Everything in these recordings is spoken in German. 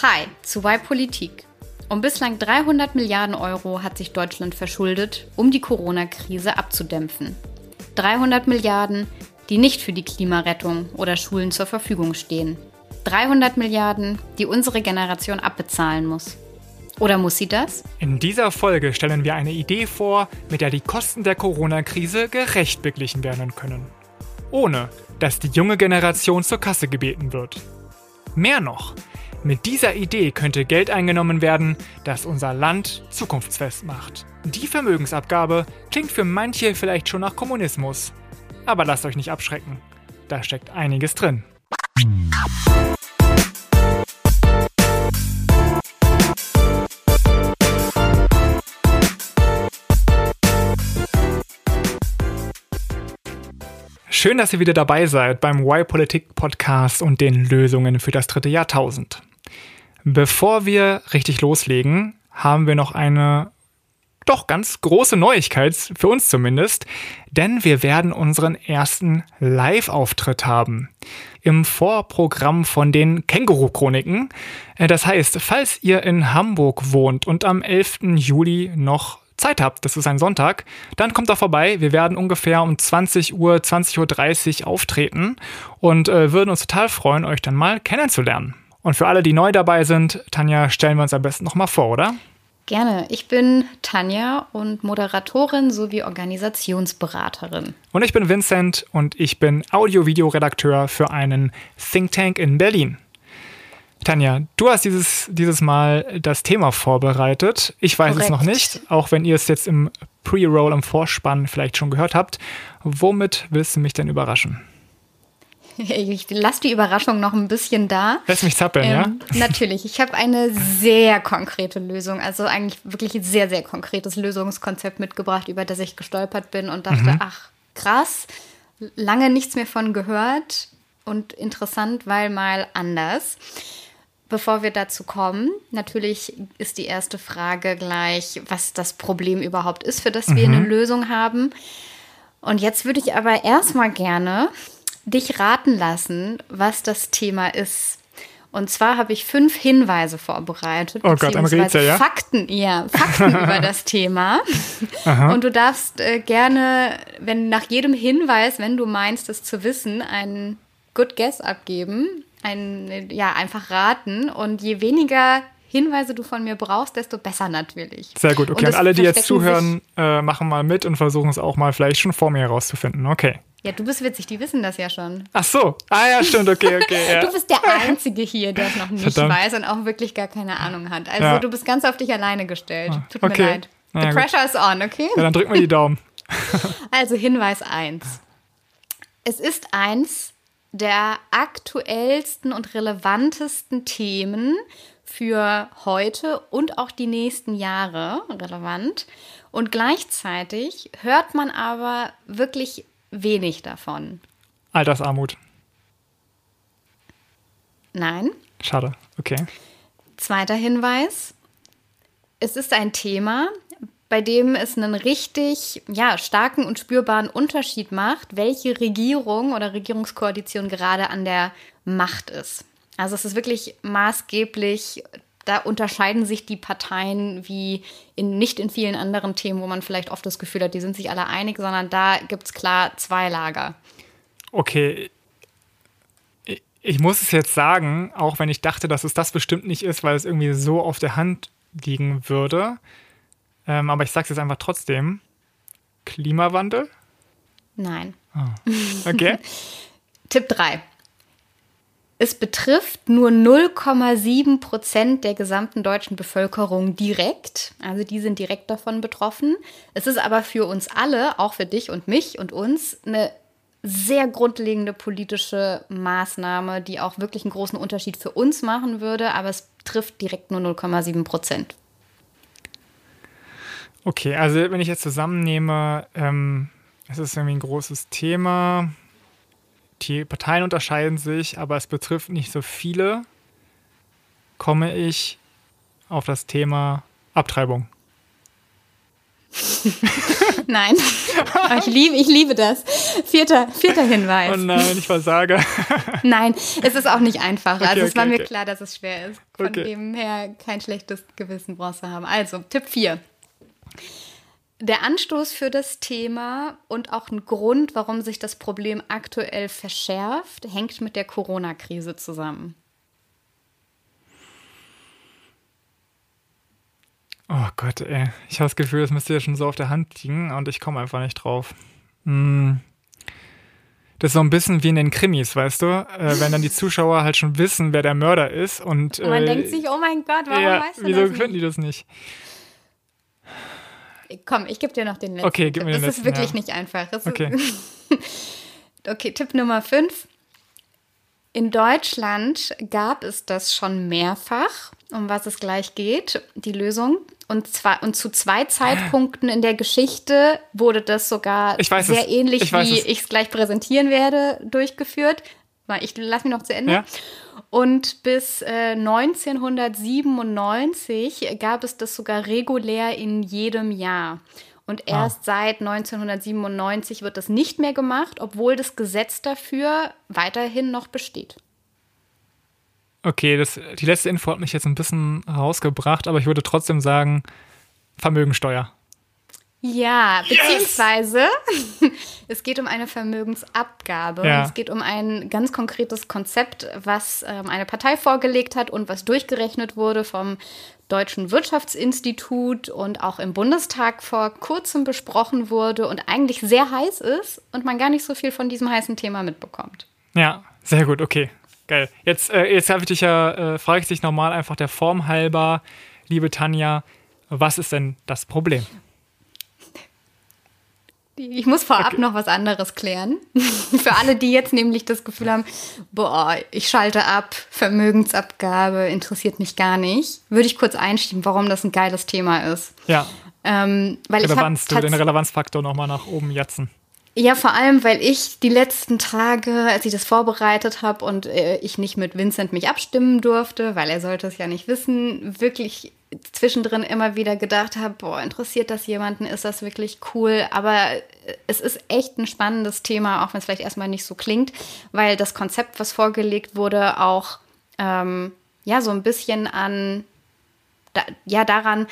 Hi zu Y Politik. Um bislang 300 Milliarden Euro hat sich Deutschland verschuldet, um die Corona-Krise abzudämpfen. 300 Milliarden, die nicht für die Klimarettung oder Schulen zur Verfügung stehen. 300 Milliarden, die unsere Generation abbezahlen muss. Oder muss sie das? In dieser Folge stellen wir eine Idee vor, mit der die Kosten der Corona-Krise gerecht beglichen werden können. Ohne, dass die junge Generation zur Kasse gebeten wird. Mehr noch, mit dieser Idee könnte Geld eingenommen werden, das unser Land zukunftsfest macht. Die Vermögensabgabe klingt für manche vielleicht schon nach Kommunismus. Aber lasst euch nicht abschrecken. Da steckt einiges drin. Schön, dass ihr wieder dabei seid beim Y Politik Podcast und den Lösungen für das dritte Jahrtausend. Bevor wir richtig loslegen, haben wir noch eine doch ganz große Neuigkeit, für uns zumindest, denn wir werden unseren ersten Live-Auftritt haben. Im Vorprogramm von den Känguru-Chroniken. Äh, das heißt, falls ihr in Hamburg wohnt und am 11. Juli noch Zeit habt, das ist ein Sonntag, dann kommt doch vorbei. Wir werden ungefähr um 20 Uhr, 20.30 Uhr auftreten und äh, würden uns total freuen, euch dann mal kennenzulernen. Und für alle, die neu dabei sind, Tanja, stellen wir uns am besten nochmal vor, oder? Gerne. Ich bin Tanja und Moderatorin sowie Organisationsberaterin. Und ich bin Vincent und ich bin Audio-Video-Redakteur für einen Think Tank in Berlin. Tanja, du hast dieses, dieses Mal das Thema vorbereitet. Ich weiß Korrekt. es noch nicht, auch wenn ihr es jetzt im Pre-Roll, im Vorspann vielleicht schon gehört habt. Womit willst du mich denn überraschen? Ich lasse die Überraschung noch ein bisschen da. Lass mich zappeln, ähm, ja? Natürlich. Ich habe eine sehr konkrete Lösung, also eigentlich wirklich ein sehr, sehr konkretes Lösungskonzept mitgebracht, über das ich gestolpert bin und dachte, mhm. ach, krass, lange nichts mehr von gehört und interessant, weil mal anders. Bevor wir dazu kommen, natürlich ist die erste Frage gleich, was das Problem überhaupt ist, für das wir mhm. eine Lösung haben. Und jetzt würde ich aber erstmal gerne dich raten lassen, was das Thema ist. Und zwar habe ich fünf Hinweise vorbereitet. Oh Gott, ein Rätsel, ja? Fakten, ja, Fakten über das Thema. Aha. Und du darfst äh, gerne, wenn nach jedem Hinweis, wenn du meinst, es zu wissen, einen Good Guess abgeben. Ein, ja, einfach raten. Und je weniger Hinweise du von mir brauchst, desto besser natürlich. Sehr gut, okay. Und, und alle, die jetzt zuhören, äh, machen mal mit und versuchen es auch mal vielleicht schon vor mir herauszufinden. Okay. Ja, du bist witzig, die wissen das ja schon. Ach so. Ah ja, stimmt, okay, okay. Ja. du bist der Einzige hier, der es noch nicht Verdammt. weiß und auch wirklich gar keine Ahnung hat. Also ja. du bist ganz auf dich alleine gestellt. Ah, Tut okay. mir leid. The ja, pressure gut. is on, okay? Ja, dann drück mal die Daumen. also Hinweis 1. Es ist eins der aktuellsten und relevantesten Themen für heute und auch die nächsten Jahre relevant. Und gleichzeitig hört man aber wirklich wenig davon. Altersarmut. Nein. Schade, okay. Zweiter Hinweis. Es ist ein Thema, bei dem es einen richtig ja, starken und spürbaren Unterschied macht, welche Regierung oder Regierungskoalition gerade an der Macht ist. Also es ist wirklich maßgeblich da unterscheiden sich die Parteien wie in, nicht in vielen anderen Themen, wo man vielleicht oft das Gefühl hat, die sind sich alle einig, sondern da gibt es klar zwei Lager. Okay. Ich muss es jetzt sagen, auch wenn ich dachte, dass es das bestimmt nicht ist, weil es irgendwie so auf der Hand liegen würde. Ähm, aber ich sage es jetzt einfach trotzdem. Klimawandel? Nein. Oh. Okay. Tipp 3. Es betrifft nur 0,7 Prozent der gesamten deutschen Bevölkerung direkt. Also die sind direkt davon betroffen. Es ist aber für uns alle, auch für dich und mich und uns, eine sehr grundlegende politische Maßnahme, die auch wirklich einen großen Unterschied für uns machen würde. Aber es trifft direkt nur 0,7 Prozent. Okay, also wenn ich jetzt zusammennehme, ähm, es ist irgendwie ein großes Thema die Parteien unterscheiden sich, aber es betrifft nicht so viele, komme ich auf das Thema Abtreibung. Nein. ich, liebe, ich liebe das. Vierter, vierter Hinweis. Oh nein, ich versage. Nein, es ist auch nicht einfach. Okay, also es okay, war mir okay. klar, dass es schwer ist. Von dem her kein schlechtes Gewissen brauchst du haben. Also, Tipp 4. Der Anstoß für das Thema und auch ein Grund, warum sich das Problem aktuell verschärft, hängt mit der Corona-Krise zusammen. Oh Gott, ey. Ich habe das Gefühl, das müsste ja schon so auf der Hand liegen und ich komme einfach nicht drauf. Hm. Das ist so ein bisschen wie in den Krimis, weißt du? Äh, wenn dann die Zuschauer halt schon wissen, wer der Mörder ist und. Und man äh, denkt sich, oh mein Gott, warum ja, weißt du wieso das finden nicht? die das nicht? Komm, ich gebe dir noch den letzten. Okay, gib mir den ist letzten, wirklich ja. nicht einfach. Es Okay. Ist okay, Tipp Nummer 5. In Deutschland gab es das schon mehrfach, um was es gleich geht, die Lösung. Und, zwar, und zu zwei Zeitpunkten in der Geschichte wurde das sogar sehr es. ähnlich, Ich wie ich es gleich präsentieren werde, durchgeführt. Ich lass mich noch zu Ende. Ja. Und bis äh, 1997 gab es das sogar regulär in jedem Jahr. Und Ah. erst seit 1997 wird das nicht mehr gemacht, obwohl das Gesetz dafür weiterhin noch besteht. Okay, das, die letzte Info hat mich jetzt ein bisschen rausgebracht, aber ich würde trotzdem sagen, Vermögensteuer. Ja, beziehungsweise es geht um eine Vermögensabgabe. Ja. Und es geht um ein ganz konkretes Konzept, was ähm, eine Partei vorgelegt hat und was durchgerechnet wurde vom Deutschen Wirtschaftsinstitut und auch im Bundestag vor kurzem besprochen wurde und eigentlich sehr heiß ist und man gar nicht so viel von diesem heißen Thema mitbekommt. Ja, sehr gut, okay. Geil. Jetzt, äh, jetzt habe ich dich ja, äh, frage ich dich nochmal einfach der Form halber, liebe Tanja, was ist denn das Problem? Ich muss vorab Okay. noch was anderes klären. Für alle, die jetzt nämlich das Gefühl haben, boah, ich schalte ab, Vermögensabgabe interessiert mich gar nicht, würde ich kurz einschieben, warum das ein geiles Thema ist. Ja, Ähm, weil Relevanz, ich du den Relevanzfaktor nochmal nach oben jatzen. ja, vor allem, weil ich die letzten Tage, als ich das vorbereitet habe und äh, ich nicht mit Vincent mich abstimmen durfte, weil er sollte es ja nicht wissen, wirklich zwischendrin immer wieder gedacht habe, boah, interessiert das jemanden, ist das wirklich cool, aber es ist echt ein spannendes Thema, auch wenn es vielleicht erstmal nicht so klingt, weil das Konzept, was vorgelegt wurde, auch ähm, ja so ein bisschen an da, ja daran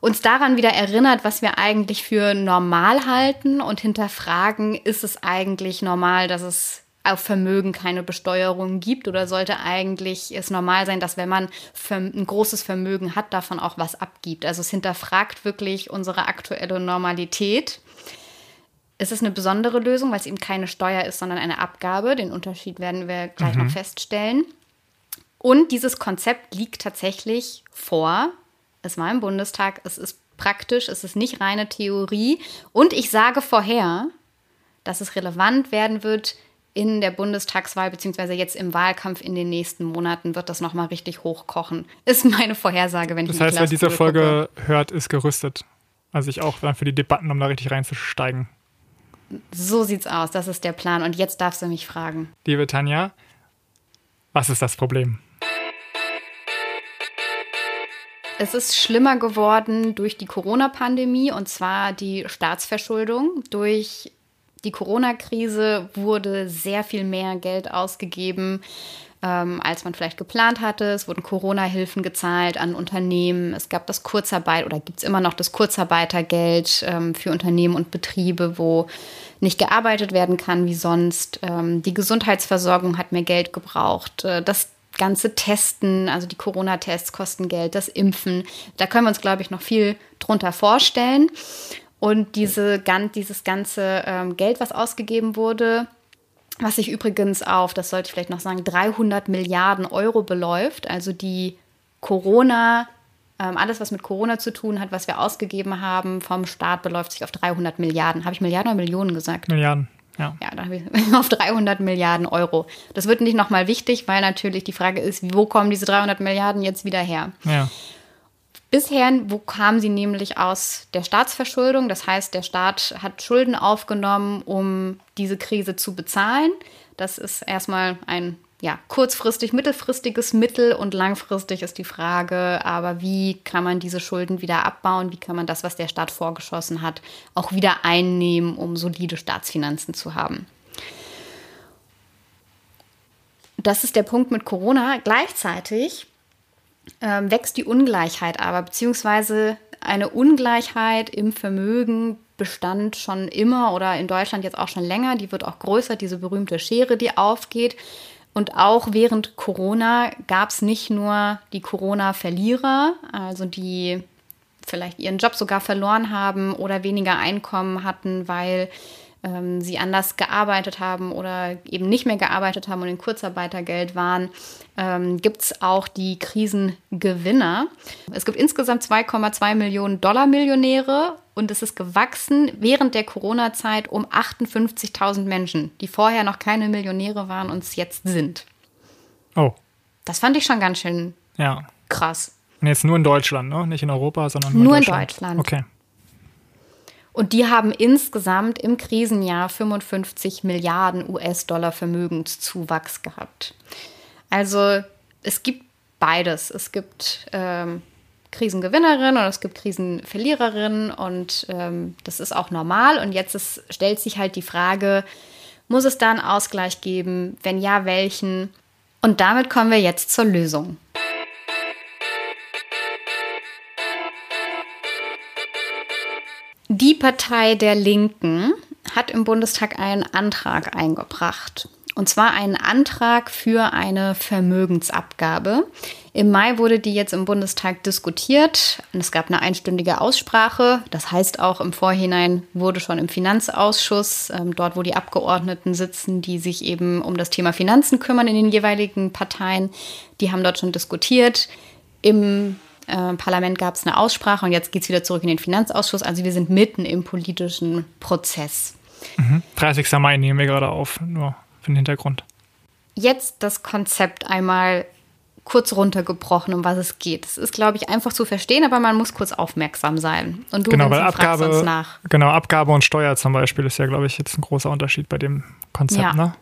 uns daran wieder erinnert, was wir eigentlich für normal halten und hinterfragen, ist es eigentlich normal, dass es auf Vermögen keine Besteuerung gibt oder sollte eigentlich es normal sein, dass wenn man ein großes Vermögen hat, davon auch was abgibt. Also es hinterfragt wirklich unsere aktuelle Normalität. Es ist eine besondere Lösung, weil es eben keine Steuer ist, sondern eine Abgabe. Den Unterschied werden wir gleich noch feststellen. Und dieses Konzept liegt tatsächlich vor. Es war im Bundestag, es ist praktisch, es ist nicht reine Theorie. Und ich sage vorher, dass es relevant werden wird in der Bundestagswahl, beziehungsweise jetzt im Wahlkampf in den nächsten Monaten wird das nochmal richtig hochkochen. Ist meine Vorhersage, wenn ich Das in die heißt, wer diese gucke. Folge hört, ist gerüstet. Also ich auch dann für die Debatten, um da richtig reinzusteigen. So sieht's aus, das ist der Plan. Und jetzt darfst du mich fragen. Liebe Tanja, was ist das Problem? Es ist schlimmer geworden durch die Corona-Pandemie und zwar die Staatsverschuldung. Durch die Corona-Krise wurde sehr viel mehr Geld ausgegeben, ähm, als man vielleicht geplant hatte. Es wurden Corona-Hilfen gezahlt an Unternehmen. Es gab das Kurzarbeit oder gibt es immer noch das Kurzarbeitergeld ähm, für Unternehmen und Betriebe, wo nicht gearbeitet werden kann wie sonst. Ähm, die Gesundheitsversorgung hat mehr Geld gebraucht. Äh, das ganze Testen, also die Corona-Tests kosten Geld, das Impfen. Da können wir uns, glaube ich, noch viel drunter vorstellen. Und diese, gan- dieses ganze ähm, Geld, was ausgegeben wurde, was sich übrigens auf, das sollte ich vielleicht noch sagen, 300 Milliarden Euro beläuft, also die Corona, ähm, alles, was mit Corona zu tun hat, was wir ausgegeben haben vom Staat, beläuft sich auf 300 Milliarden. Habe ich Milliarden oder Millionen gesagt? Milliarden. Ja. Ja, da habe ich auf 300 Milliarden Euro. Das wird nicht nochmal wichtig, weil natürlich die Frage ist, wo kommen diese 300 Milliarden jetzt wieder her? Ja. Bisher, wo kamen sie nämlich aus der Staatsverschuldung? Das heißt, der Staat hat Schulden aufgenommen, um diese Krise zu bezahlen. Das ist erstmal ein ja, kurzfristig, mittelfristiges Mittel und langfristig ist die Frage, aber wie kann man diese Schulden wieder abbauen? Wie kann man das, was der Staat vorgeschossen hat, auch wieder einnehmen, um solide Staatsfinanzen zu haben? Das ist der Punkt mit Corona. Gleichzeitig ähm, wächst die Ungleichheit aber, beziehungsweise eine Ungleichheit im Vermögen bestand schon immer oder in Deutschland jetzt auch schon länger. Die wird auch größer, diese berühmte Schere, die aufgeht. Und auch während Corona gab es nicht nur die Corona-Verlierer, also die vielleicht ihren Job sogar verloren haben oder weniger Einkommen hatten, weil ähm, sie anders gearbeitet haben oder eben nicht mehr gearbeitet haben und in Kurzarbeitergeld waren, ähm, gibt es auch die Krisengewinner. Es gibt insgesamt 2,2 Millionen Dollar Millionäre und es ist gewachsen während der Corona-Zeit um 58.000 Menschen, die vorher noch keine Millionäre waren und es jetzt sind. Oh. Das fand ich schon ganz schön ja. krass. Und jetzt nur in Deutschland, ne? Nicht in Europa, sondern nur, nur in Deutschland. Okay. Und die haben insgesamt im Krisenjahr 55 Milliarden US-Dollar Vermögenszuwachs gehabt. Also es gibt beides. Es gibt ähm, Krisengewinnerinnen und es gibt Krisenverliererinnen und ähm, das ist auch normal. Und jetzt ist, stellt sich halt die Frage, muss es da einen Ausgleich geben? Wenn ja, welchen? Und damit kommen wir jetzt zur Lösung. Die Partei der Linken hat im Bundestag einen Antrag eingebracht. Und zwar einen Antrag für eine Vermögensabgabe. Im Mai wurde die jetzt im Bundestag diskutiert. Es gab eine einstündige Aussprache. Das heißt auch im Vorhinein wurde schon im Finanzausschuss, ähm, dort wo die Abgeordneten sitzen, die sich eben um das Thema Finanzen kümmern in den jeweiligen Parteien, die haben dort schon diskutiert. Im äh, Parlament gab es eine Aussprache und jetzt geht es wieder zurück in den Finanzausschuss. Also wir sind mitten im politischen Prozess. Mhm. 30. Mai nehmen wir gerade auf, nur für den Hintergrund. Jetzt das Konzept einmal kurz runtergebrochen, um was es geht. Es ist, glaube ich, einfach zu verstehen, aber man muss kurz aufmerksam sein. Und du genau, weil Abgabe, uns nach. Genau, Abgabe und Steuer zum Beispiel ist ja, glaube ich, jetzt ein großer Unterschied bei dem Konzept. Ja. Ne?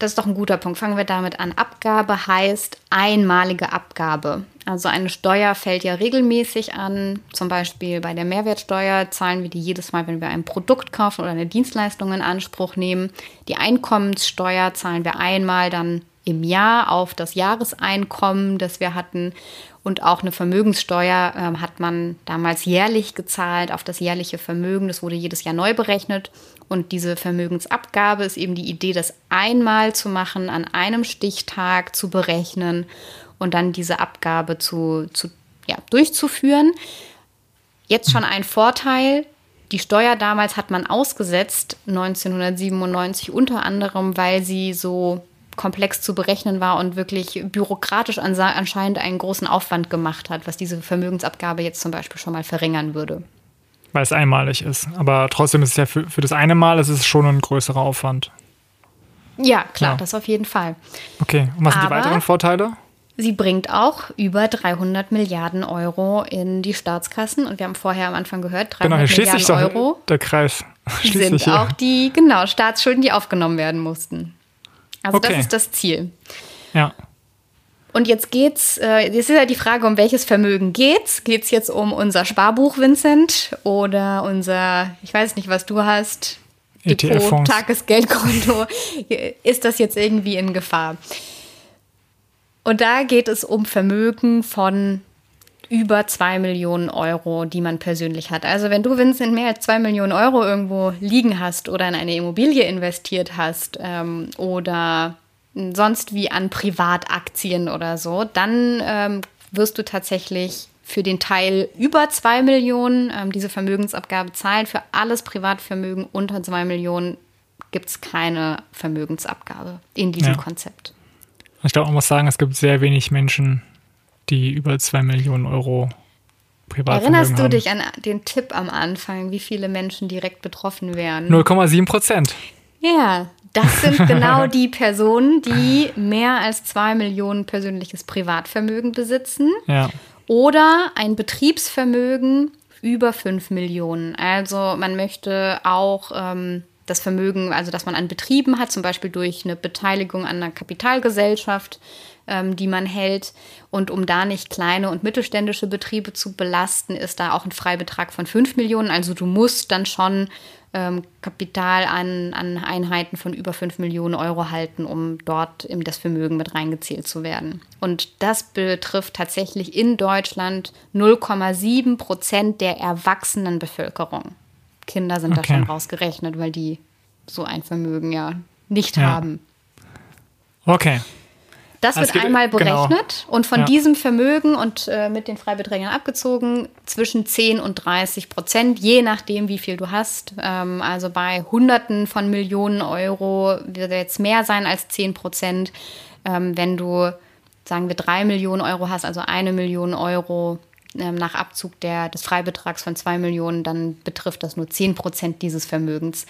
Das ist doch ein guter Punkt. Fangen wir damit an. Abgabe heißt einmalige Abgabe. Also eine Steuer fällt ja regelmäßig an. Zum Beispiel bei der Mehrwertsteuer zahlen wir die jedes Mal, wenn wir ein Produkt kaufen oder eine Dienstleistung in Anspruch nehmen. Die Einkommenssteuer zahlen wir einmal dann im Jahr auf das Jahreseinkommen, das wir hatten. Und auch eine Vermögenssteuer äh, hat man damals jährlich gezahlt auf das jährliche Vermögen. Das wurde jedes Jahr neu berechnet. Und diese Vermögensabgabe ist eben die Idee, das einmal zu machen, an einem Stichtag zu berechnen und dann diese Abgabe zu, zu ja, durchzuführen. Jetzt schon ein Vorteil. Die Steuer damals hat man ausgesetzt, 1997 unter anderem, weil sie so komplex zu berechnen war und wirklich bürokratisch anscheinend einen großen Aufwand gemacht hat, was diese Vermögensabgabe jetzt zum Beispiel schon mal verringern würde weil es einmalig ist. Aber trotzdem ist es ja für, für das eine Mal ist es schon ein größerer Aufwand. Ja, klar, ja. das auf jeden Fall. Okay, und was sind die weiteren Vorteile? Sie bringt auch über 300 Milliarden Euro in die Staatskassen. Und wir haben vorher am Anfang gehört, 300 genau, hier Milliarden Euro. Der Kreis sind auch die, genau, Staatsschulden, die aufgenommen werden mussten. Also okay. das ist das Ziel. Ja. Und jetzt geht's, äh, jetzt ist ja die Frage, um welches Vermögen geht's? Geht's jetzt um unser Sparbuch, Vincent, oder unser, ich weiß nicht, was du hast, Depot, Tagesgeldkonto? ist das jetzt irgendwie in Gefahr? Und da geht es um Vermögen von über zwei Millionen Euro, die man persönlich hat. Also wenn du, Vincent, mehr als zwei Millionen Euro irgendwo liegen hast oder in eine Immobilie investiert hast ähm, oder sonst wie an Privataktien oder so, dann ähm, wirst du tatsächlich für den Teil über 2 Millionen ähm, diese Vermögensabgabe zahlen. Für alles Privatvermögen unter 2 Millionen gibt es keine Vermögensabgabe in diesem ja. Konzept. Ich glaube, man muss sagen, es gibt sehr wenig Menschen, die über 2 Millionen Euro Privatvermögen Erinnerst du haben. dich an den Tipp am Anfang, wie viele Menschen direkt betroffen wären? 0,7 Prozent. Ja, das sind genau die Personen, die mehr als zwei Millionen persönliches Privatvermögen besitzen. Ja. Oder ein Betriebsvermögen über fünf Millionen. Also man möchte auch ähm, das Vermögen, also dass man an Betrieben hat, zum Beispiel durch eine Beteiligung an einer Kapitalgesellschaft, ähm, die man hält. Und um da nicht kleine und mittelständische Betriebe zu belasten, ist da auch ein Freibetrag von 5 Millionen. Also du musst dann schon ähm, Kapital an, an Einheiten von über 5 Millionen Euro halten, um dort in das Vermögen mit reingezählt zu werden. Und das betrifft tatsächlich in Deutschland 0,7 Prozent der erwachsenen Bevölkerung. Kinder sind okay. da schon rausgerechnet, weil die so ein Vermögen ja nicht ja. haben. Okay. Das wird geht, einmal genau. berechnet genau. und von ja. diesem Vermögen und äh, mit den Freibeträgen abgezogen zwischen 10 und 30 Prozent, je nachdem, wie viel du hast. Ähm, also bei Hunderten von Millionen Euro wird jetzt mehr sein als 10 Prozent. Ähm, wenn du, sagen wir, 3 Millionen Euro hast, also eine Million Euro ähm, nach Abzug der, des Freibetrags von 2 Millionen, dann betrifft das nur 10 Prozent dieses Vermögens.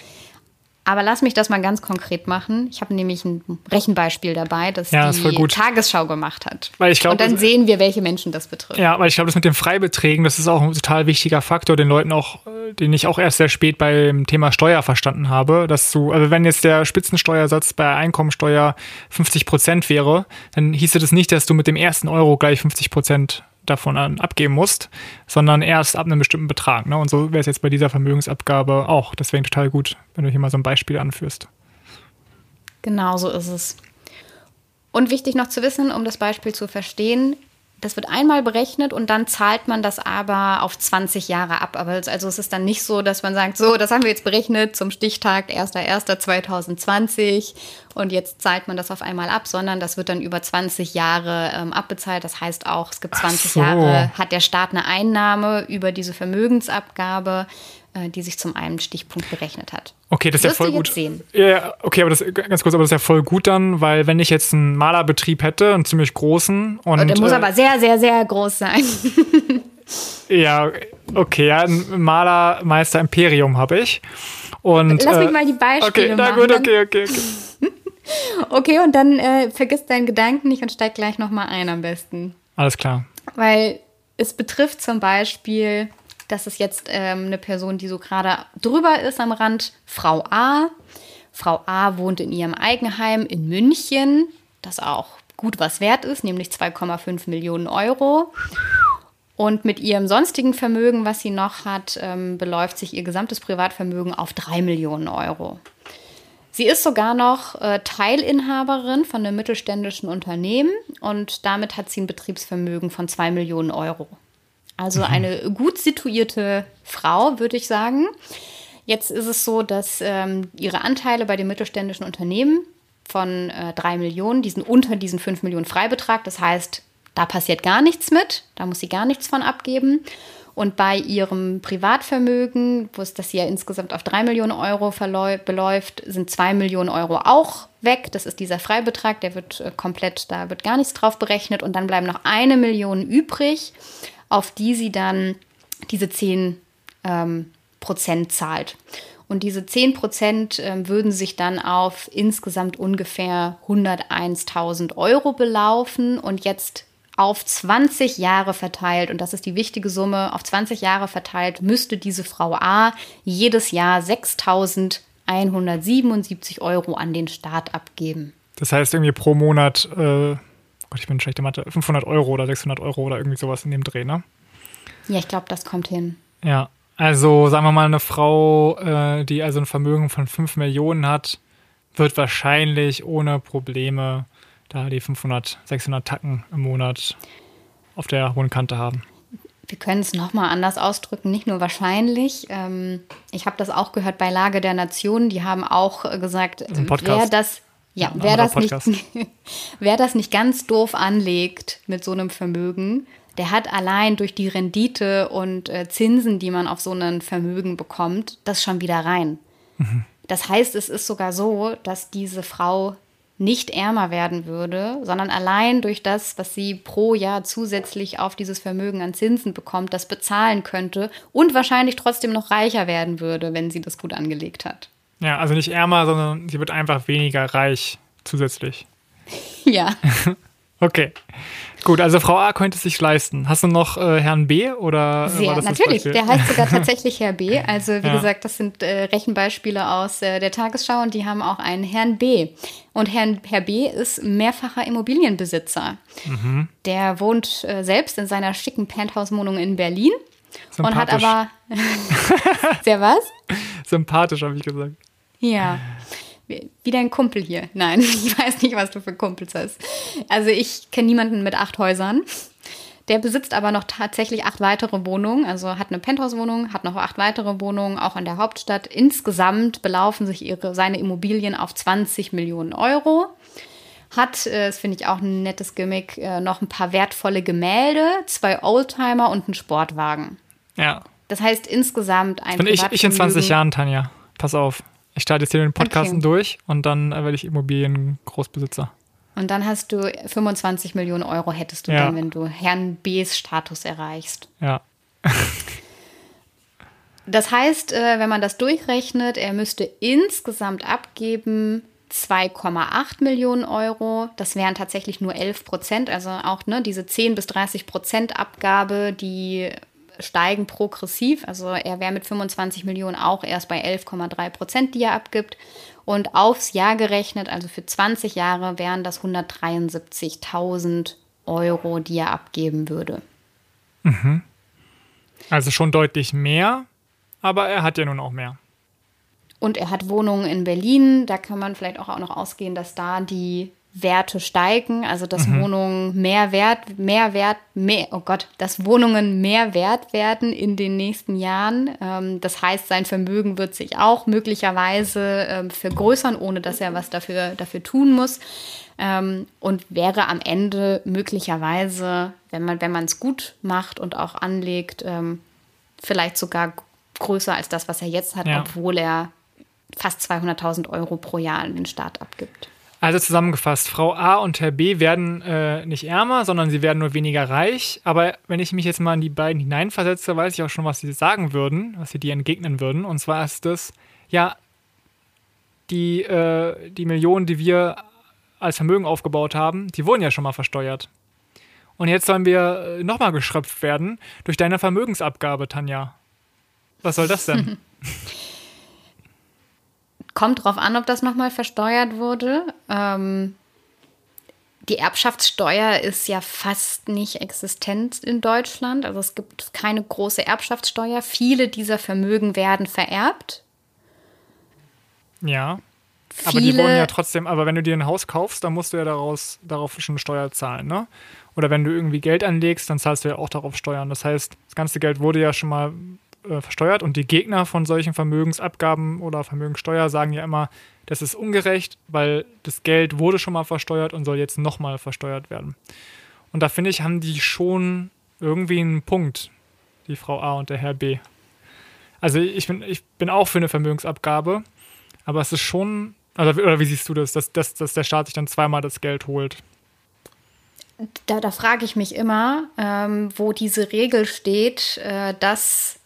Aber lass mich das mal ganz konkret machen. Ich habe nämlich ein Rechenbeispiel dabei, das ja, die Tagesschau gemacht hat. Glaub, Und dann sehen wir, welche Menschen das betrifft. Ja, weil ich glaube, das mit den Freibeträgen, das ist auch ein total wichtiger Faktor, den Leuten auch, den ich auch erst sehr spät beim Thema Steuer verstanden habe, dass du, also wenn jetzt der Spitzensteuersatz bei Einkommensteuer 50 Prozent wäre, dann hieße das nicht, dass du mit dem ersten Euro gleich 50 Prozent davon an, abgeben musst, sondern erst ab einem bestimmten Betrag. Ne? Und so wäre es jetzt bei dieser Vermögensabgabe auch. Deswegen total gut, wenn du hier mal so ein Beispiel anführst. Genau so ist es. Und wichtig noch zu wissen, um das Beispiel zu verstehen, das wird einmal berechnet und dann zahlt man das aber auf 20 Jahre ab. Aber also es ist dann nicht so, dass man sagt, so, das haben wir jetzt berechnet zum Stichtag 1.1.2020 und jetzt zahlt man das auf einmal ab, sondern das wird dann über 20 Jahre ähm, abbezahlt. Das heißt auch, es gibt 20 so. Jahre, hat der Staat eine Einnahme über diese Vermögensabgabe die sich zum einen Stichpunkt berechnet hat. Okay, das ist ja voll gut. Sehen. Ja, okay, aber das ganz kurz, aber das ist ja voll gut dann, weil wenn ich jetzt einen Malerbetrieb hätte, einen ziemlich großen und. und der muss äh, aber sehr, sehr, sehr groß sein. ja, okay, ja, ein Malermeister Imperium habe ich. Und, Lass äh, mich mal die Beispiele okay, na gut, okay, okay, okay. okay, und dann äh, vergiss deinen Gedanken nicht und steig gleich nochmal ein am besten. Alles klar. Weil es betrifft zum Beispiel das ist jetzt ähm, eine Person, die so gerade drüber ist am Rand, Frau A. Frau A wohnt in ihrem Eigenheim in München, das auch gut was wert ist, nämlich 2,5 Millionen Euro. Und mit ihrem sonstigen Vermögen, was sie noch hat, ähm, beläuft sich ihr gesamtes Privatvermögen auf 3 Millionen Euro. Sie ist sogar noch äh, Teilinhaberin von einem mittelständischen Unternehmen und damit hat sie ein Betriebsvermögen von 2 Millionen Euro. Also mhm. eine gut situierte Frau, würde ich sagen. Jetzt ist es so, dass ähm, ihre Anteile bei den mittelständischen Unternehmen von äh, 3 Millionen, die sind unter diesen 5 Millionen Freibetrag. Das heißt, da passiert gar nichts mit, da muss sie gar nichts von abgeben. Und bei ihrem Privatvermögen, wo es das ja insgesamt auf 3 Millionen Euro beläuft, sind 2 Millionen Euro auch weg. Das ist dieser Freibetrag, der wird äh, komplett, da wird gar nichts drauf berechnet. Und dann bleiben noch eine Million übrig auf die sie dann diese 10 ähm, Prozent zahlt. Und diese 10 Prozent äh, würden sich dann auf insgesamt ungefähr 101.000 Euro belaufen und jetzt auf 20 Jahre verteilt, und das ist die wichtige Summe, auf 20 Jahre verteilt müsste diese Frau A jedes Jahr 6.177 Euro an den Staat abgeben. Das heißt irgendwie pro Monat äh, Gott, ich bin schlechte Mathe, 500 Euro oder 600 Euro oder irgendwie sowas in dem Dreh, ne? Ja, ich glaube, das kommt hin. Ja, also sagen wir mal, eine Frau, äh, die also ein Vermögen von 5 Millionen hat, wird wahrscheinlich ohne Probleme da die 500, 600 Tacken im Monat auf der hohen Kante haben. Wir können es nochmal anders ausdrücken, nicht nur wahrscheinlich. Ähm, ich habe das auch gehört bei Lage der Nationen, die haben auch gesagt, wer das, ja, wer das, nicht, wer das nicht ganz doof anlegt mit so einem Vermögen, der hat allein durch die Rendite und äh, Zinsen, die man auf so ein Vermögen bekommt, das schon wieder rein. Mhm. Das heißt, es ist sogar so, dass diese Frau nicht ärmer werden würde, sondern allein durch das, was sie pro Jahr zusätzlich auf dieses Vermögen an Zinsen bekommt, das bezahlen könnte und wahrscheinlich trotzdem noch reicher werden würde, wenn sie das gut angelegt hat. Ja, also nicht ärmer, sondern sie wird einfach weniger reich zusätzlich. Ja. Okay. Gut, also Frau A könnte es sich leisten. Hast du noch äh, Herrn B oder Sehr, natürlich. Der heißt sogar tatsächlich Herr B. Also wie ja. gesagt, das sind äh, Rechenbeispiele aus äh, der Tagesschau und die haben auch einen Herrn B. Und Herrn, Herr B ist mehrfacher Immobilienbesitzer. Mhm. Der wohnt äh, selbst in seiner schicken Penthouse-Wohnung in Berlin und hat aber sehr was? Sympathisch, habe ich gesagt. Ja wie dein Kumpel hier. Nein, ich weiß nicht, was du für Kumpels hast. Also ich kenne niemanden mit acht Häusern. Der besitzt aber noch tatsächlich acht weitere Wohnungen, also hat eine Penthouse-Wohnung, hat noch acht weitere Wohnungen, auch in der Hauptstadt. Insgesamt belaufen sich ihre, seine Immobilien auf 20 Millionen Euro. Hat, äh, das finde ich auch ein nettes Gimmick, äh, noch ein paar wertvolle Gemälde, zwei Oldtimer und einen Sportwagen. Ja. Das heißt insgesamt ein Bin ich, ich in 20 Jahren, Tanja. Pass auf. Ich starte jetzt hier den Podcast okay. durch und dann werde ich Immobiliengroßbesitzer. Und dann hast du 25 Millionen Euro hättest du ja. dann, wenn du Herrn Bs Status erreichst. Ja. das heißt, äh, wenn man das durchrechnet, er müsste insgesamt abgeben 2,8 Millionen Euro. Das wären tatsächlich nur 11 Prozent. Also auch ne, diese 10 bis 30 Prozent Abgabe, die steigen progressiv. Also er wäre mit 25 Millionen auch erst bei 11,3 Prozent, die er abgibt. Und aufs Jahr gerechnet, also für 20 Jahre, wären das 173.000 Euro, die er abgeben würde. Mhm. Also schon deutlich mehr, aber er hat ja nun auch mehr. Und er hat Wohnungen in Berlin. Da kann man vielleicht auch noch ausgehen, dass da die Werte steigen, also dass mhm. Wohnungen mehr wert, mehr wert, mehr, oh Gott, dass Wohnungen mehr wert werden in den nächsten Jahren. Ähm, das heißt, sein Vermögen wird sich auch möglicherweise ähm, vergrößern, ohne dass er was dafür, dafür tun muss. Ähm, und wäre am Ende möglicherweise, wenn man wenn es gut macht und auch anlegt, ähm, vielleicht sogar größer als das, was er jetzt hat, ja. obwohl er fast 200.000 Euro pro Jahr an den Staat abgibt. Also zusammengefasst, Frau A und Herr B werden äh, nicht ärmer, sondern sie werden nur weniger reich. Aber wenn ich mich jetzt mal in die beiden hineinversetze, weiß ich auch schon, was sie sagen würden, was sie dir entgegnen würden. Und zwar ist das, ja, die, äh, die Millionen, die wir als Vermögen aufgebaut haben, die wurden ja schon mal versteuert. Und jetzt sollen wir äh, nochmal geschröpft werden durch deine Vermögensabgabe, Tanja. Was soll das denn? Kommt drauf an, ob das nochmal versteuert wurde. Ähm, die Erbschaftssteuer ist ja fast nicht existent in Deutschland. Also es gibt keine große Erbschaftssteuer. Viele dieser Vermögen werden vererbt. Ja. Viele, aber die wurden ja trotzdem, aber wenn du dir ein Haus kaufst, dann musst du ja daraus, darauf schon Steuer zahlen, ne? Oder wenn du irgendwie Geld anlegst, dann zahlst du ja auch darauf Steuern. Das heißt, das ganze Geld wurde ja schon mal äh, versteuert und die Gegner von solchen Vermögensabgaben oder Vermögenssteuer sagen ja immer, das ist ungerecht, weil das Geld wurde schon mal versteuert und soll jetzt nochmal versteuert werden. Und da finde ich, haben die schon irgendwie einen Punkt, die Frau A und der Herr B. Also ich bin, ich bin auch für eine Vermögensabgabe, aber es ist schon, also, oder wie siehst du das, dass, dass, dass der Staat sich dann zweimal das Geld holt? Da, da frage ich mich immer, ähm, wo diese Regel steht, äh, dass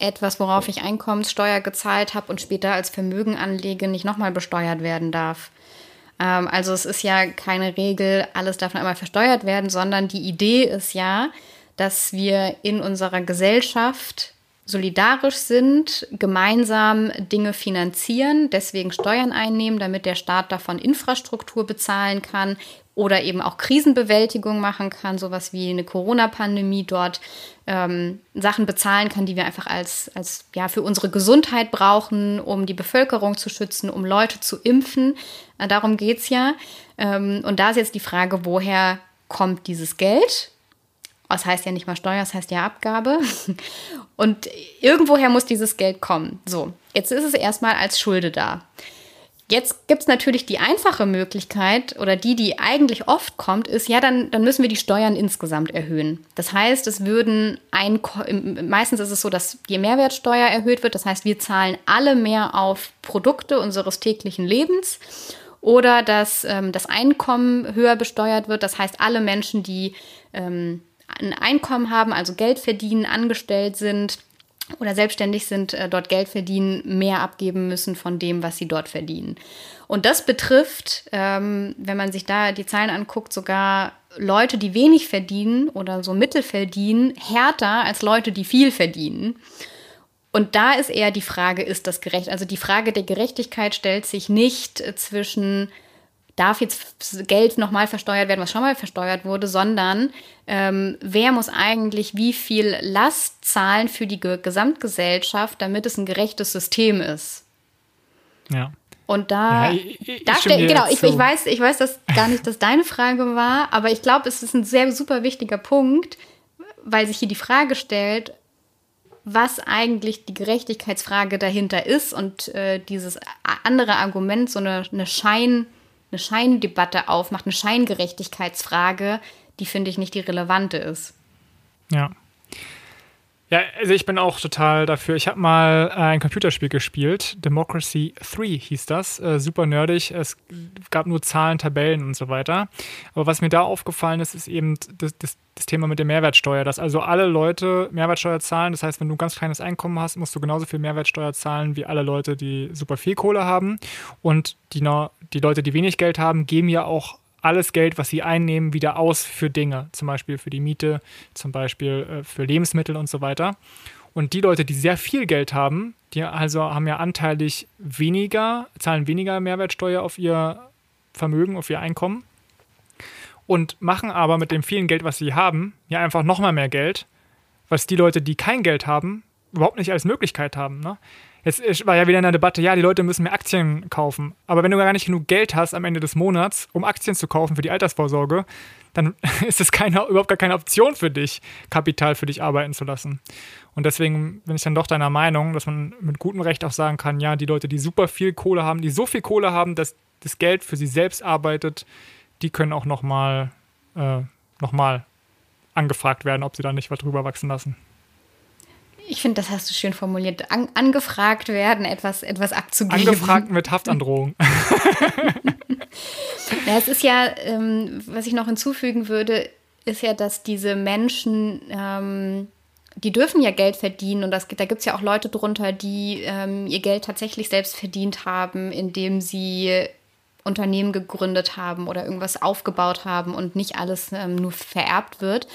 etwas, worauf ich Einkommenssteuer gezahlt habe und später als Vermögen anlege, nicht nochmal besteuert werden darf. Ähm, also es ist ja keine Regel, alles darf noch einmal versteuert werden, sondern die Idee ist ja, dass wir in unserer Gesellschaft solidarisch sind, gemeinsam Dinge finanzieren, deswegen Steuern einnehmen, damit der Staat davon Infrastruktur bezahlen kann, oder eben auch Krisenbewältigung machen kann, sowas wie eine Corona-Pandemie dort ähm, Sachen bezahlen kann, die wir einfach als, als ja für unsere Gesundheit brauchen, um die Bevölkerung zu schützen, um Leute zu impfen. Äh, darum geht es ja. Ähm, und da ist jetzt die Frage, woher kommt dieses Geld? Das heißt ja nicht mal Steuer, das heißt ja Abgabe. Und irgendwoher muss dieses Geld kommen. So, jetzt ist es erstmal als Schulde da. Jetzt gibt es natürlich die einfache Möglichkeit oder die, die eigentlich oft kommt, ist, ja, dann, dann müssen wir die Steuern insgesamt erhöhen. Das heißt, es würden ein, meistens ist es so, dass die Mehrwertsteuer erhöht wird. Das heißt, wir zahlen alle mehr auf Produkte unseres täglichen Lebens oder dass ähm, das Einkommen höher besteuert wird. Das heißt, alle Menschen, die ähm, ein Einkommen haben, also Geld verdienen, angestellt sind, oder selbstständig sind, äh, dort Geld verdienen, mehr abgeben müssen von dem, was sie dort verdienen. Und das betrifft, ähm, wenn man sich da die Zahlen anguckt, sogar Leute, die wenig verdienen oder so mittel verdienen, härter als Leute, die viel verdienen. Und da ist eher die Frage, ist das gerecht? Also die Frage der Gerechtigkeit stellt sich nicht äh, zwischen darf jetzt Geld nochmal versteuert werden, was schon mal versteuert wurde, sondern ähm, wer muss eigentlich wie viel Last zahlen für die Gesamtgesellschaft, damit es ein gerechtes System ist. Ja. Und da, ja, ich, ich da steht, genau, ich, ich, weiß, ich weiß, dass gar nicht, dass deine Frage war, aber ich glaube, es ist ein sehr super wichtiger Punkt, weil sich hier die Frage stellt, was eigentlich die Gerechtigkeitsfrage dahinter ist und äh, dieses andere Argument, so eine, eine Schein- eine Scheindebatte aufmacht, eine Scheingerechtigkeitsfrage, die finde ich nicht die relevante ist. Ja. Ja, also ich bin auch total dafür. Ich habe mal ein Computerspiel gespielt, Democracy 3 hieß das, äh, super nerdig. Es gab nur Zahlen, Tabellen und so weiter. Aber was mir da aufgefallen ist, ist eben das, das, das Thema mit der Mehrwertsteuer, dass also alle Leute Mehrwertsteuer zahlen. Das heißt, wenn du ein ganz kleines Einkommen hast, musst du genauso viel Mehrwertsteuer zahlen wie alle Leute, die super viel Kohle haben. Und die, die Leute, die wenig Geld haben, geben ja auch alles Geld, was sie einnehmen, wieder aus für Dinge, zum Beispiel für die Miete, zum Beispiel äh, für Lebensmittel und so weiter. Und die Leute, die sehr viel Geld haben, die also haben ja anteilig weniger, zahlen weniger Mehrwertsteuer auf ihr Vermögen, auf ihr Einkommen und machen aber mit dem vielen Geld, was sie haben, ja einfach nochmal mehr Geld, was die Leute, die kein Geld haben, überhaupt nicht als Möglichkeit haben. Ne? Jetzt war ja wieder in der Debatte, ja, die Leute müssen mehr Aktien kaufen. Aber wenn du gar nicht genug Geld hast am Ende des Monats, um Aktien zu kaufen für die Altersvorsorge, dann ist es keine, überhaupt gar keine Option für dich, Kapital für dich arbeiten zu lassen. Und deswegen bin ich dann doch deiner Meinung, dass man mit gutem Recht auch sagen kann, ja, die Leute, die super viel Kohle haben, die so viel Kohle haben, dass das Geld für sie selbst arbeitet, die können auch nochmal äh, noch angefragt werden, ob sie da nicht was drüber wachsen lassen. Ich finde, das hast du schön formuliert. An, angefragt werden, etwas, etwas abzugeben. Angefragt mit Haftandrohung. ja, es ist ja, ähm, was ich noch hinzufügen würde, ist ja, dass diese Menschen, ähm, die dürfen ja Geld verdienen und das, da gibt es ja auch Leute drunter, die ähm, ihr Geld tatsächlich selbst verdient haben, indem sie Unternehmen gegründet haben oder irgendwas aufgebaut haben und nicht alles ähm, nur vererbt wird.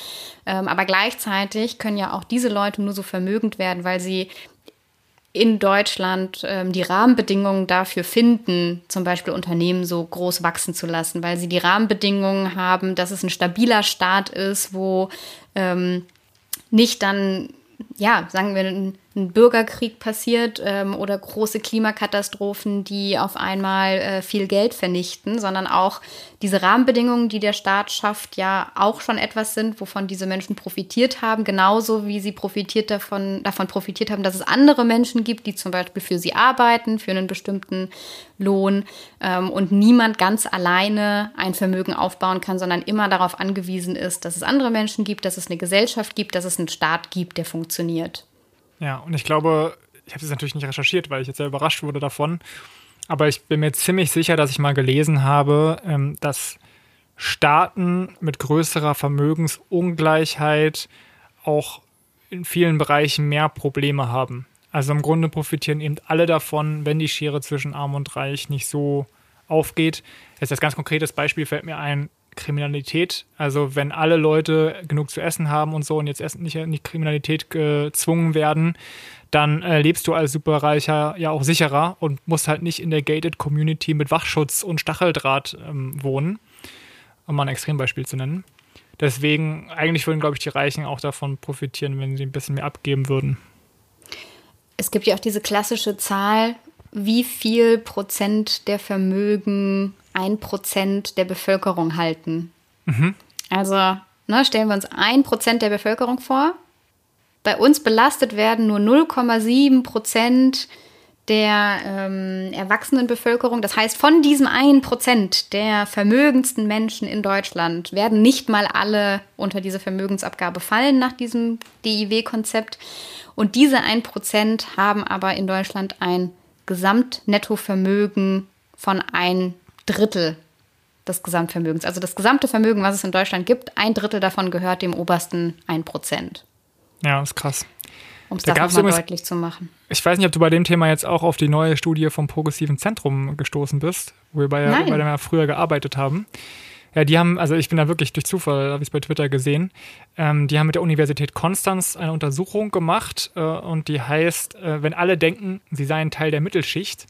Ähm, aber gleichzeitig können ja auch diese Leute nur so vermögend werden, weil sie in Deutschland ähm, die Rahmenbedingungen dafür finden, zum Beispiel Unternehmen so groß wachsen zu lassen, weil sie die Rahmenbedingungen haben, dass es ein stabiler Staat ist, wo ähm, nicht dann, ja, sagen wir, ein Bürgerkrieg passiert ähm, oder große Klimakatastrophen, die auf einmal äh, viel Geld vernichten, sondern auch diese Rahmenbedingungen, die der Staat schafft, ja auch schon etwas sind, wovon diese Menschen profitiert haben, genauso wie sie profitiert davon, davon profitiert haben, dass es andere Menschen gibt, die zum Beispiel für sie arbeiten, für einen bestimmten Lohn ähm, und niemand ganz alleine ein Vermögen aufbauen kann, sondern immer darauf angewiesen ist, dass es andere Menschen gibt, dass es eine Gesellschaft gibt, dass es einen Staat gibt, der funktioniert. Ja, und ich glaube, ich habe es natürlich nicht recherchiert, weil ich jetzt sehr überrascht wurde davon. Aber ich bin mir ziemlich sicher, dass ich mal gelesen habe, ähm, dass Staaten mit größerer Vermögensungleichheit auch in vielen Bereichen mehr Probleme haben. Also im Grunde profitieren eben alle davon, wenn die Schere zwischen Arm und Reich nicht so aufgeht. Jetzt das ganz konkretes Beispiel fällt mir ein, Kriminalität. Also wenn alle Leute genug zu essen haben und so und jetzt nicht in die Kriminalität gezwungen werden, dann äh, lebst du als Superreicher ja auch sicherer und musst halt nicht in der gated Community mit Wachschutz und Stacheldraht ähm, wohnen, um mal ein Extrembeispiel zu nennen. Deswegen, eigentlich würden, glaube ich, die Reichen auch davon profitieren, wenn sie ein bisschen mehr abgeben würden. Es gibt ja auch diese klassische Zahl, wie viel Prozent der Vermögen ein Prozent der Bevölkerung halten. Mhm. Also ne, stellen wir uns ein Prozent der Bevölkerung vor. Bei uns belastet werden nur 0,7 Prozent der ähm, erwachsenen Bevölkerung. Das heißt, von diesem einen Prozent der vermögendsten Menschen in Deutschland werden nicht mal alle unter diese Vermögensabgabe fallen nach diesem DIW-Konzept. Und diese ein Prozent haben aber in Deutschland ein Gesamtnettovermögen von ein Drittel des Gesamtvermögens. Also das gesamte Vermögen, was es in Deutschland gibt, ein Drittel davon gehört dem obersten 1%. Ja, ist krass. um es Da da gab's nochmal deutlich zu machen. Ich weiß nicht, ob du bei dem Thema jetzt auch auf die neue Studie vom Progressiven Zentrum gestoßen bist, wo wir bei, Nein. bei dem wir früher gearbeitet haben. Ja, die haben, also ich bin da wirklich durch Zufall, habe ich es bei Twitter gesehen, ähm, die haben mit der Universität Konstanz eine Untersuchung gemacht äh, und die heißt, äh, wenn alle denken, sie seien Teil der Mittelschicht.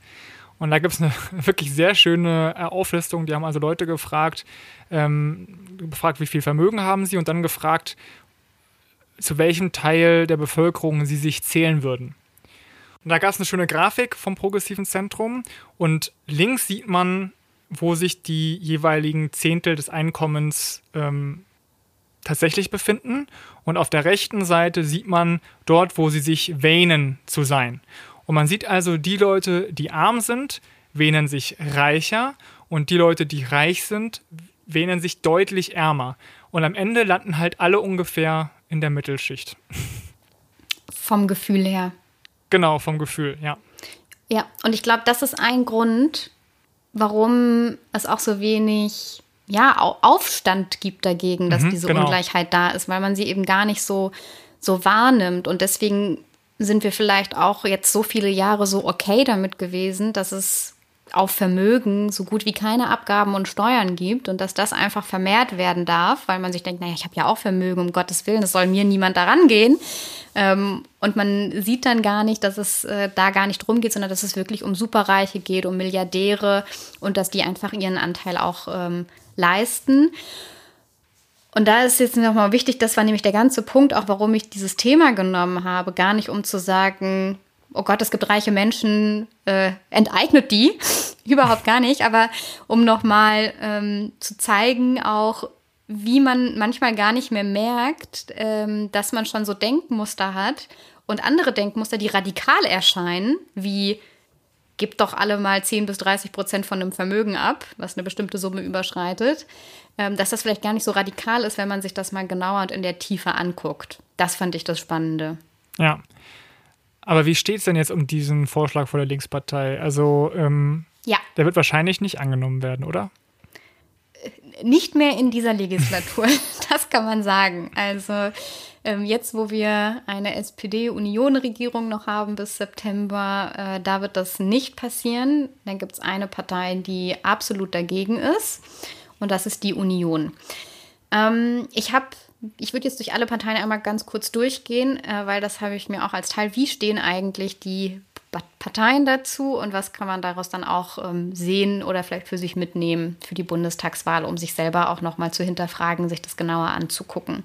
Und da gibt es eine wirklich sehr schöne äh, Auflistung. Die haben also Leute gefragt, ähm, gefragt, wie viel Vermögen haben sie und dann gefragt, zu welchem Teil der Bevölkerung sie sich zählen würden. Und da gab es eine schöne Grafik vom Progressiven Zentrum und links sieht man, wo sich die jeweiligen Zehntel des Einkommens ähm, tatsächlich befinden. Und auf der rechten Seite sieht man dort, wo sie sich wähnen zu sein. Und man sieht also, die Leute, die arm sind, wähnen sich reicher und die Leute, die reich sind, wähnen sich deutlich ärmer. Und am Ende landen halt alle ungefähr in der Mittelschicht. Vom Gefühl her. Genau, vom Gefühl, ja. Ja, und ich glaube, das ist ein Grund, warum es auch so wenig ja, Au- Aufstand gibt dagegen, dass Mhm, diese genau. Ungleichheit da ist, weil man sie eben gar nicht so, so wahrnimmt. Und deswegen sind wir vielleicht auch jetzt so viele Jahre so okay damit gewesen, dass es auf Vermögen so gut wie keine Abgaben und Steuern gibt und dass das einfach vermehrt werden darf, weil man sich denkt, naja, ich habe ja auch Vermögen, um Gottes Willen, es soll mir niemand daran gehen. Ähm, und man sieht dann gar nicht, dass es äh, da gar nicht drum geht, sondern dass es wirklich um Superreiche geht, um Milliardäre und dass die einfach ihren Anteil auch ähm, leisten. Und da ist jetzt nochmal wichtig, das war nämlich der ganze Punkt, auch warum ich dieses Thema genommen habe, gar nicht um zu sagen, oh Gott, es gibt reiche Menschen, äh, enteignet die, überhaupt gar nicht, aber um nochmal ähm, zu zeigen auch, wie man manchmal gar nicht mehr merkt, ähm, dass man schon so Denkmuster hat und andere Denkmuster, die radikal erscheinen, wie gibt doch alle mal 10 bis 30 Prozent von einem Vermögen ab, was eine bestimmte Summe überschreitet, ähm, dass das vielleicht gar nicht so radikal ist, wenn man sich das mal genauer und in der Tiefe anguckt. Das fand ich das Spannende. Ja. Aber wie steht es denn jetzt um diesen Vorschlag von der Linkspartei? Also, ähm, Ja, der wird wahrscheinlich nicht angenommen werden, oder? Nicht mehr in dieser Legislatur, das kann man sagen. Also ähm, jetzt, wo wir eine SPD-Union-Regierung noch haben bis September, äh, da wird das nicht passieren. Dann gibt es eine Partei, die absolut dagegen ist und das ist die Union. Ähm, ich habe, ich würde jetzt durch alle Parteien einmal ganz kurz durchgehen, äh, weil das habe ich mir auch als Teil, wie stehen eigentlich die Parteien dazu und was kann man daraus dann auch ähm, sehen oder vielleicht für sich mitnehmen für die Bundestagswahl, um sich selber auch nochmal zu hinterfragen, sich das genauer anzugucken.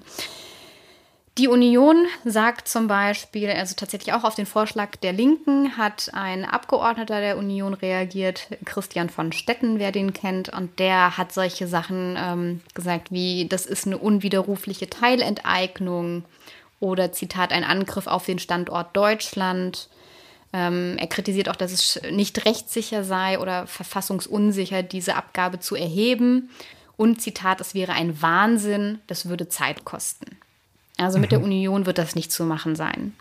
Die Union sagt zum Beispiel, also tatsächlich auch auf den Vorschlag der Linken, hat ein Abgeordneter der Union reagiert, Christian von Stetten, wer den kennt, und der hat solche Sachen ähm, gesagt wie, das ist eine unwiderrufliche Teilenteignung oder Zitat, ein Angriff auf den Standort Deutschland. Ähm, er kritisiert auch, dass es nicht rechtssicher sei oder verfassungsunsicher, diese Abgabe zu erheben. Und Zitat, es wäre ein Wahnsinn, das würde Zeit kosten. Also mit der Union wird das nicht zu machen sein.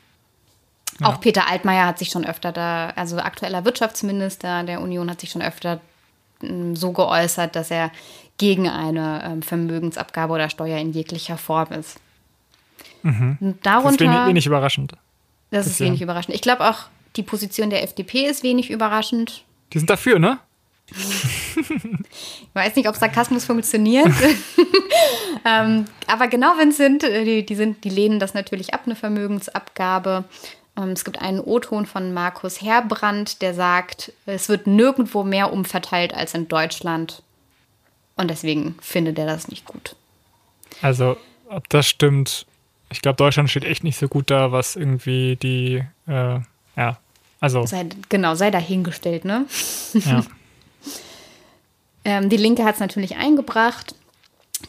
Auch Peter Altmaier hat sich schon öfter da, also aktueller Wirtschaftsminister der Union hat sich schon öfter ähm, so geäußert, dass er gegen eine ähm, Vermögensabgabe oder Steuer in jeglicher Form ist. Und Das ist darunter, wenig, wenig überraschend. das ist wenig überraschend. Ich glaube auch, die Position der FDP ist wenig überraschend. Die sind dafür, ne? Ich weiß nicht, ob Sarkasmus funktioniert. ähm, aber genau, wenn es sind, äh, die, die sind, die lehnen das natürlich ab, eine Vermögensabgabe. Ähm, es gibt einen O-Ton von Markus Herbrand, der sagt, es wird nirgendwo mehr umverteilt als in Deutschland. Und deswegen findet er das nicht gut. Also, ob das stimmt, ich glaube, Deutschland steht echt nicht so gut da, was irgendwie die, äh, ja, also, Sei, genau, sei dahingestellt, ne? ja. Ähm, die Linke hat es natürlich eingebracht.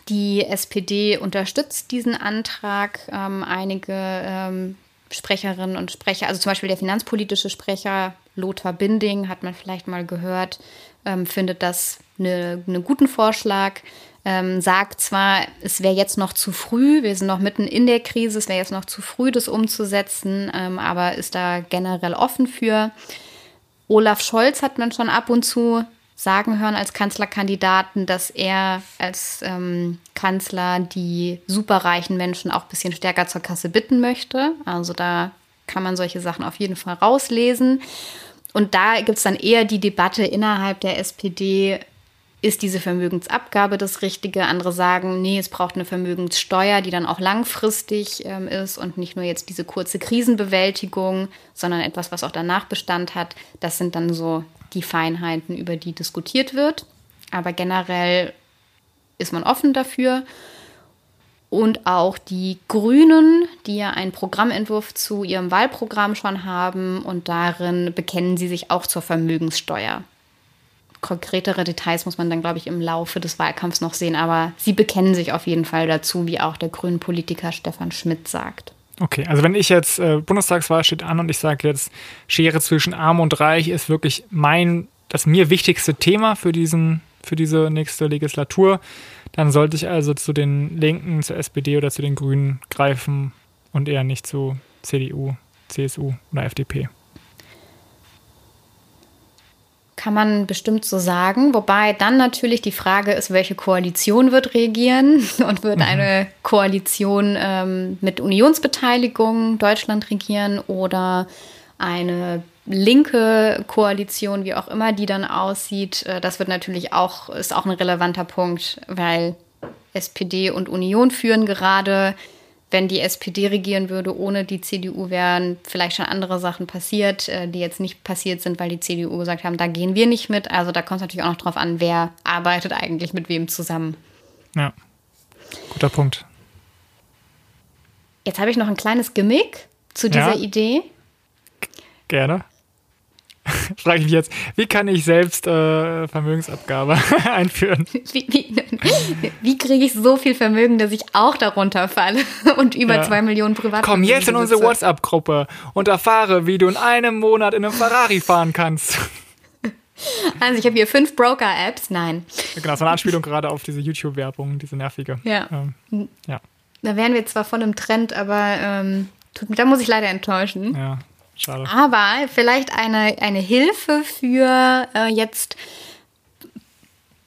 Die SPD unterstützt diesen Antrag. Ähm, einige ähm, Sprecherinnen und Sprecher, also zum Beispiel der finanzpolitische Sprecher Lothar Binding, hat man vielleicht mal gehört, ähm, findet das einen eine guten Vorschlag. Ähm, sagt zwar, es wäre jetzt noch zu früh, wir sind noch mitten in der Krise, es wäre jetzt noch zu früh, das umzusetzen, ähm, aber ist da generell offen für. Olaf Scholz hat man schon ab und zu sagen hören als Kanzlerkandidaten, dass er als ähm, Kanzler die superreichen Menschen auch ein bisschen stärker zur Kasse bitten möchte. Also da kann man solche Sachen auf jeden Fall rauslesen. Und da gibt es dann eher die Debatte innerhalb der SPD, ist diese Vermögensabgabe das Richtige? Andere sagen, nee, es braucht eine Vermögenssteuer, die dann auch langfristig ähm, ist und nicht nur jetzt diese kurze Krisenbewältigung, sondern etwas, was auch danach Bestand hat. Das sind dann so die Feinheiten, über die diskutiert wird. Aber generell ist man offen dafür. Und auch die Grünen, die ja einen Programmentwurf zu ihrem Wahlprogramm schon haben und darin bekennen sie sich auch zur Vermögenssteuer konkretere Details muss man dann, glaube ich, im Laufe des Wahlkampfs noch sehen. Aber sie bekennen sich auf jeden Fall dazu, wie auch der grünen Politiker Stefan Schmidt sagt. Okay, also wenn ich jetzt, äh, Bundestagswahl steht an und ich sage jetzt, Schere zwischen Arm und Reich ist wirklich mein, das mir wichtigste Thema für, diesen, für diese nächste Legislatur, dann sollte ich also zu den Linken, zur SPD oder zu den Grünen greifen und eher nicht zu CDU, CSU oder FDP. Kann man bestimmt so sagen. Wobei dann natürlich die Frage ist, welche Koalition wird regieren und wird mhm. eine Koalition ähm, mit Unionsbeteiligung Deutschland regieren oder eine linke Koalition, wie auch immer die dann aussieht. Äh, das wird natürlich auch, ist auch ein relevanter Punkt, weil SPD und Union führen gerade wenn die SPD regieren würde ohne die CDU, wären vielleicht schon andere Sachen passiert, äh, die jetzt nicht passiert sind, weil die CDU gesagt haben, da gehen wir nicht mit. Also da kommt es natürlich auch noch drauf an, wer arbeitet eigentlich mit wem zusammen. Ja, guter Punkt. Jetzt habe ich noch ein kleines Gimmick zu dieser ja. Idee. Gerne. frage ich mich jetzt, wie kann ich selbst äh, Vermögensabgabe einführen? Wie, wie, wie kriege ich so viel Vermögen, dass ich auch darunter falle und über ja. zwei Millionen privat. Komm jetzt in unsere WhatsApp-Gruppe und erfahre, wie du in einem Monat in einem Ferrari fahren kannst. Also ich habe hier fünf Broker-Apps. Nein. Genau, so eine Anspielung gerade auf diese YouTube-Werbung, diese nervige. Ja. Ähm, ja. Da wären wir zwar von einem Trend, aber ähm, da muss ich leider enttäuschen. Ja. Schade. Aber vielleicht eine, eine Hilfe für äh, jetzt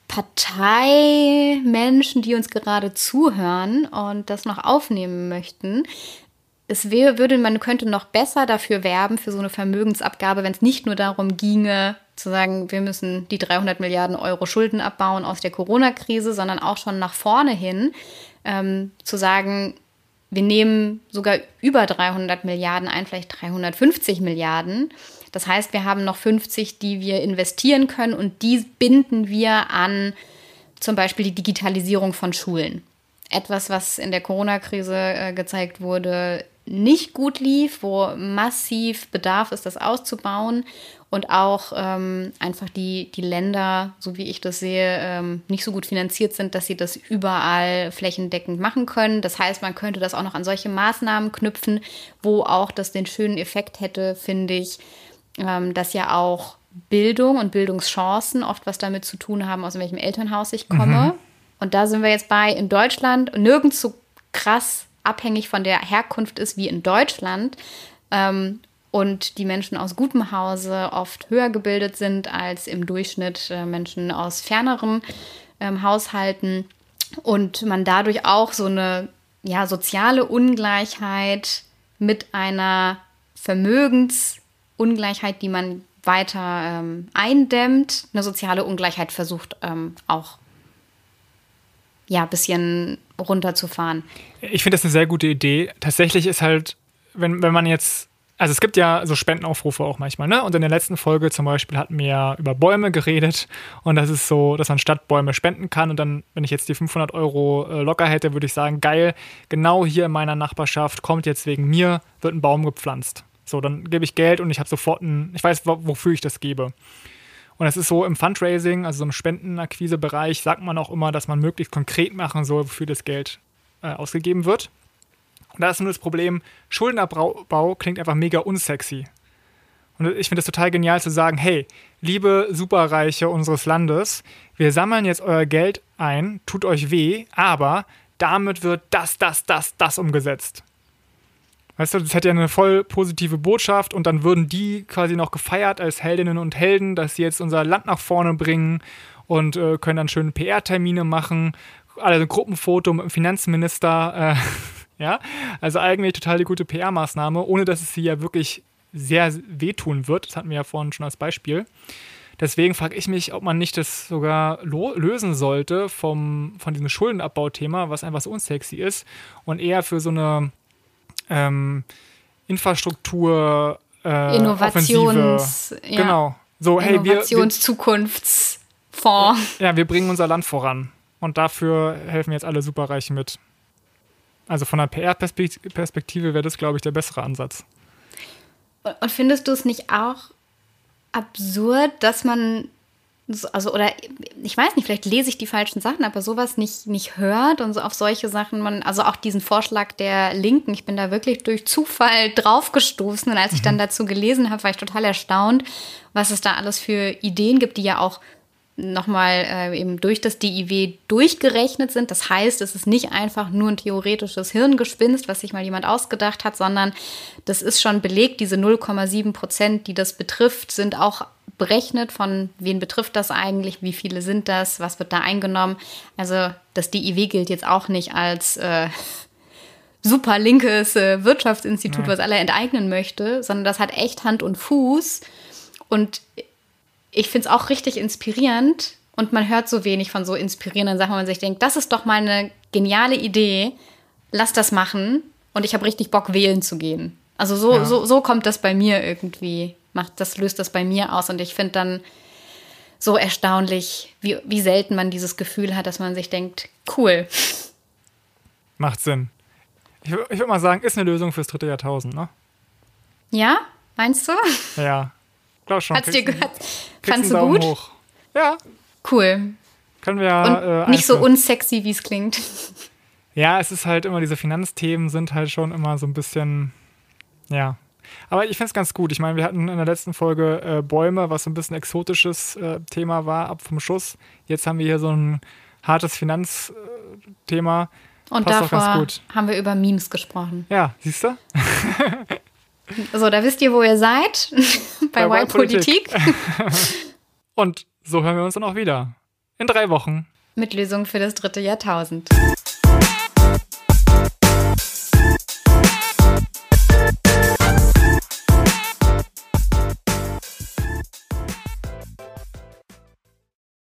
Parteimenschen, die uns gerade zuhören und das noch aufnehmen möchten. Es wäre, würde, man könnte noch besser dafür werben, für so eine Vermögensabgabe, wenn es nicht nur darum ginge, zu sagen, wir müssen die 300 Milliarden Euro Schulden abbauen aus der Corona-Krise, sondern auch schon nach vorne hin ähm, zu sagen, wir nehmen sogar über 300 Milliarden ein, vielleicht 350 Milliarden. Das heißt, wir haben noch 50, die wir investieren können und die binden wir an zum Beispiel die Digitalisierung von Schulen. Etwas, was in der Corona-Krise äh, gezeigt wurde, nicht gut lief, wo massiv Bedarf ist, das auszubauen und auch ähm, einfach die, die Länder, so wie ich das sehe, ähm, nicht so gut finanziert sind, dass sie das überall flächendeckend machen können. Das heißt, man könnte das auch noch an solche Maßnahmen knüpfen, wo auch das den schönen Effekt hätte, finde ich, ähm, dass ja auch Bildung und Bildungschancen oft was damit zu tun haben, aus welchem Elternhaus ich komme. Mhm. Und da sind wir jetzt bei in Deutschland nirgends so krass abhängig von der Herkunft ist wie in Deutschland. Ähm, und die Menschen aus gutem Hause oft höher gebildet sind als im Durchschnitt äh, Menschen aus ferneren ähm, Haushalten und man dadurch auch so eine ja, soziale Ungleichheit mit einer Vermögensungleichheit, die man weiter ähm, eindämmt, eine soziale Ungleichheit versucht ähm, auch ja, ein bisschen runterzufahren. Ich finde das eine sehr gute Idee. Tatsächlich ist halt, wenn, wenn man jetzt also es gibt ja so Spendenaufrufe auch manchmal, ne? Und in der letzten Folge zum Beispiel hatten wir ja über Bäume geredet und das ist so, dass man statt Bäume spenden kann und dann, wenn ich jetzt die 500 Euro äh, locker hätte, würde ich sagen, geil, genau hier in meiner Nachbarschaft kommt jetzt wegen mir, wird ein Baum gepflanzt. So, dann gebe ich Geld und ich habe sofort ein, ich weiß, wofür ich das gebe. Und es ist so im Fundraising, also im Spendenakquisebereich, sagt man auch immer, dass man möglichst konkret machen soll, wofür das Geld äh, ausgegeben wird. Und da ist nur das Problem, Schuldenabbau klingt einfach mega unsexy. Und ich finde es total genial zu sagen, hey, liebe Superreiche unseres Landes, wir sammeln jetzt euer Geld ein, tut euch weh, aber damit wird das, das, das, das umgesetzt. Weißt du, das hätte ja eine voll positive Botschaft und dann würden die quasi noch gefeiert als Heldinnen und Helden, dass sie jetzt unser Land nach vorne bringen und äh, können dann schöne PR-Termine machen, alle ein Gruppenfoto mit dem Finanzminister. Äh, Ja, also eigentlich total die gute PR-Maßnahme, ohne dass es sie ja wirklich sehr wehtun wird. Das hatten wir ja vorhin schon als Beispiel. Deswegen frage ich mich, ob man nicht das sogar lösen sollte vom, von diesem Schuldenabbauthema, was einfach so unsexy ist, und eher für so eine ähm, Infrastruktur äh, Innovations, ja. genau. So, hey, Innovationszukunftsfonds. Ja, wir bringen unser Land voran. Und dafür helfen jetzt alle Superreichen mit. Also von der PR-Perspektive wäre das, glaube ich, der bessere Ansatz. Und findest du es nicht auch absurd, dass man also oder ich weiß nicht, vielleicht lese ich die falschen Sachen, aber sowas nicht, nicht hört und so auf solche Sachen, man, also auch diesen Vorschlag der Linken, ich bin da wirklich durch Zufall draufgestoßen und als ich dann mhm. dazu gelesen habe, war ich total erstaunt, was es da alles für Ideen gibt, die ja auch nochmal äh, eben durch das DIW durchgerechnet sind. Das heißt, es ist nicht einfach nur ein theoretisches Hirngespinst, was sich mal jemand ausgedacht hat, sondern das ist schon belegt. Diese 0,7 Prozent, die das betrifft, sind auch berechnet von wen betrifft das eigentlich, wie viele sind das, was wird da eingenommen. Also das DIW gilt jetzt auch nicht als äh, super linkes äh, Wirtschaftsinstitut, ja. was alle enteignen möchte, sondern das hat echt Hand und Fuß. Und ich finde es auch richtig inspirierend und man hört so wenig von so inspirierenden Sachen, wo man sich denkt, das ist doch mal eine geniale Idee, lass das machen und ich habe richtig Bock, wählen zu gehen. Also so, ja. so, so kommt das bei mir irgendwie, macht das, löst das bei mir aus und ich finde dann so erstaunlich, wie, wie selten man dieses Gefühl hat, dass man sich denkt, cool. Macht Sinn. Ich, ich würde mal sagen, ist eine Lösung fürs dritte Jahrtausend, ne? Ja, meinst du? Ja, glaub schon. Hat's dir gehört? Fandst du gut? Hoch. Ja. Cool. Können wir. Und äh, nicht so unsexy, wie es klingt. Ja, es ist halt immer, diese Finanzthemen sind halt schon immer so ein bisschen, ja. Aber ich finde es ganz gut. Ich meine, wir hatten in der letzten Folge äh, Bäume, was so ein bisschen exotisches äh, Thema war, ab vom Schuss. Jetzt haben wir hier so ein hartes Finanzthema. Und Passt davor haben wir über Memes gesprochen. Ja, siehst du? So, da wisst ihr, wo ihr seid. Bei, Bei Y-Politik. Und so hören wir uns dann auch wieder. In drei Wochen. Mit Lösungen für das dritte Jahrtausend.